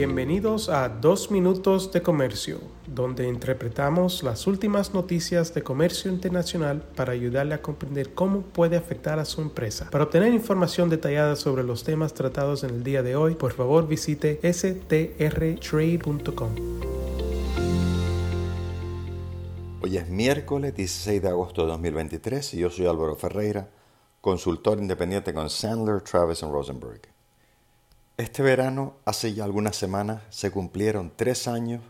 Bienvenidos a Dos Minutos de Comercio, donde interpretamos las últimas noticias de comercio internacional para ayudarle a comprender cómo puede afectar a su empresa. Para obtener información detallada sobre los temas tratados en el día de hoy, por favor visite strtrade.com. Hoy es miércoles 16 de agosto de 2023 y yo soy Álvaro Ferreira, consultor independiente con Sandler, Travis Rosenberg. Este verano, hace ya algunas semanas, se cumplieron tres años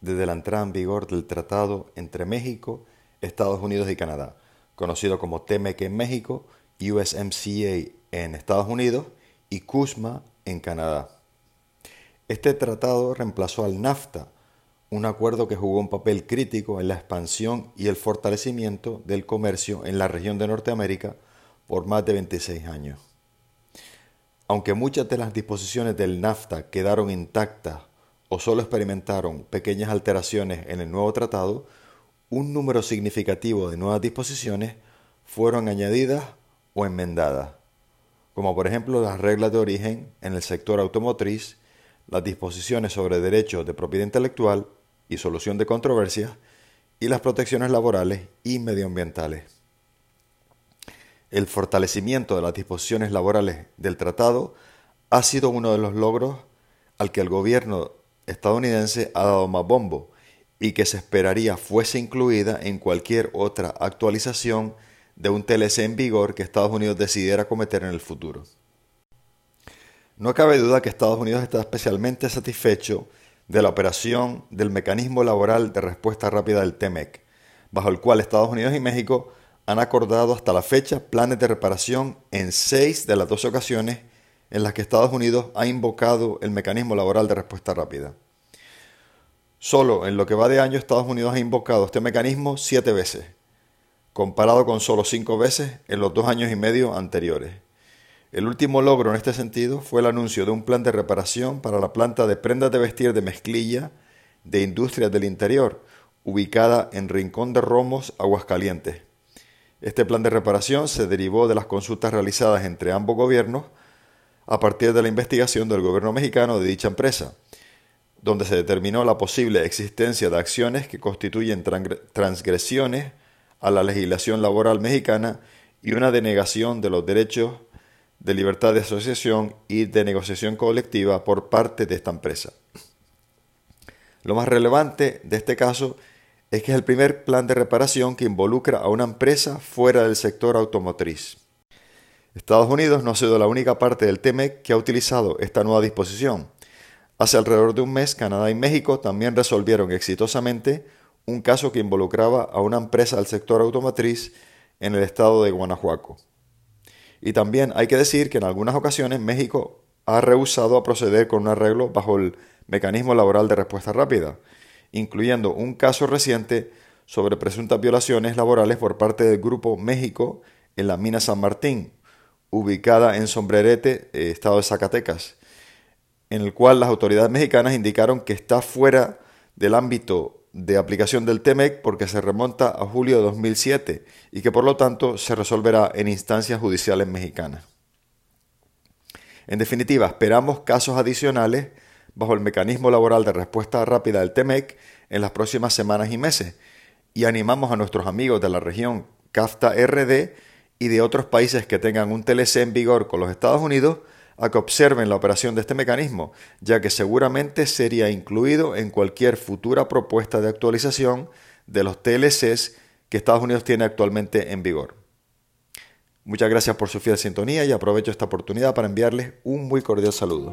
desde la entrada en vigor del tratado entre México, Estados Unidos y Canadá, conocido como TMEC en México, USMCA en Estados Unidos y CUSMA en Canadá. Este tratado reemplazó al NAFTA, un acuerdo que jugó un papel crítico en la expansión y el fortalecimiento del comercio en la región de Norteamérica por más de 26 años. Aunque muchas de las disposiciones del NAFTA quedaron intactas o solo experimentaron pequeñas alteraciones en el nuevo tratado, un número significativo de nuevas disposiciones fueron añadidas o enmendadas, como por ejemplo las reglas de origen en el sector automotriz, las disposiciones sobre derechos de propiedad intelectual y solución de controversias, y las protecciones laborales y medioambientales el fortalecimiento de las disposiciones laborales del tratado ha sido uno de los logros al que el gobierno estadounidense ha dado más bombo y que se esperaría fuese incluida en cualquier otra actualización de un TLC en vigor que Estados Unidos decidiera cometer en el futuro. No cabe duda que Estados Unidos está especialmente satisfecho de la operación del mecanismo laboral de respuesta rápida del TEMEC, bajo el cual Estados Unidos y México han acordado hasta la fecha planes de reparación en seis de las dos ocasiones en las que Estados Unidos ha invocado el mecanismo laboral de respuesta rápida. Solo en lo que va de año Estados Unidos ha invocado este mecanismo siete veces, comparado con solo cinco veces en los dos años y medio anteriores. El último logro en este sentido fue el anuncio de un plan de reparación para la planta de prendas de vestir de mezclilla de Industrias del Interior, ubicada en Rincón de Romos, Aguascalientes. Este plan de reparación se derivó de las consultas realizadas entre ambos gobiernos a partir de la investigación del gobierno mexicano de dicha empresa, donde se determinó la posible existencia de acciones que constituyen transgresiones a la legislación laboral mexicana y una denegación de los derechos de libertad de asociación y de negociación colectiva por parte de esta empresa. Lo más relevante de este caso es que es el primer plan de reparación que involucra a una empresa fuera del sector automotriz. Estados Unidos no ha sido la única parte del TEMEC que ha utilizado esta nueva disposición. Hace alrededor de un mes, Canadá y México también resolvieron exitosamente un caso que involucraba a una empresa del sector automotriz en el estado de Guanajuato. Y también hay que decir que en algunas ocasiones México ha rehusado a proceder con un arreglo bajo el mecanismo laboral de respuesta rápida, incluyendo un caso reciente sobre presuntas violaciones laborales por parte del Grupo México en la mina San Martín, ubicada en Sombrerete, eh, estado de Zacatecas, en el cual las autoridades mexicanas indicaron que está fuera del ámbito de aplicación del TEMEC porque se remonta a julio de 2007 y que por lo tanto se resolverá en instancias judiciales mexicanas. En definitiva, esperamos casos adicionales bajo el mecanismo laboral de respuesta rápida del TEMEC en las próximas semanas y meses y animamos a nuestros amigos de la región CAFTA RD y de otros países que tengan un TLC en vigor con los Estados Unidos a que observen la operación de este mecanismo, ya que seguramente sería incluido en cualquier futura propuesta de actualización de los TLCs que Estados Unidos tiene actualmente en vigor. Muchas gracias por su fiel sintonía y aprovecho esta oportunidad para enviarles un muy cordial saludo.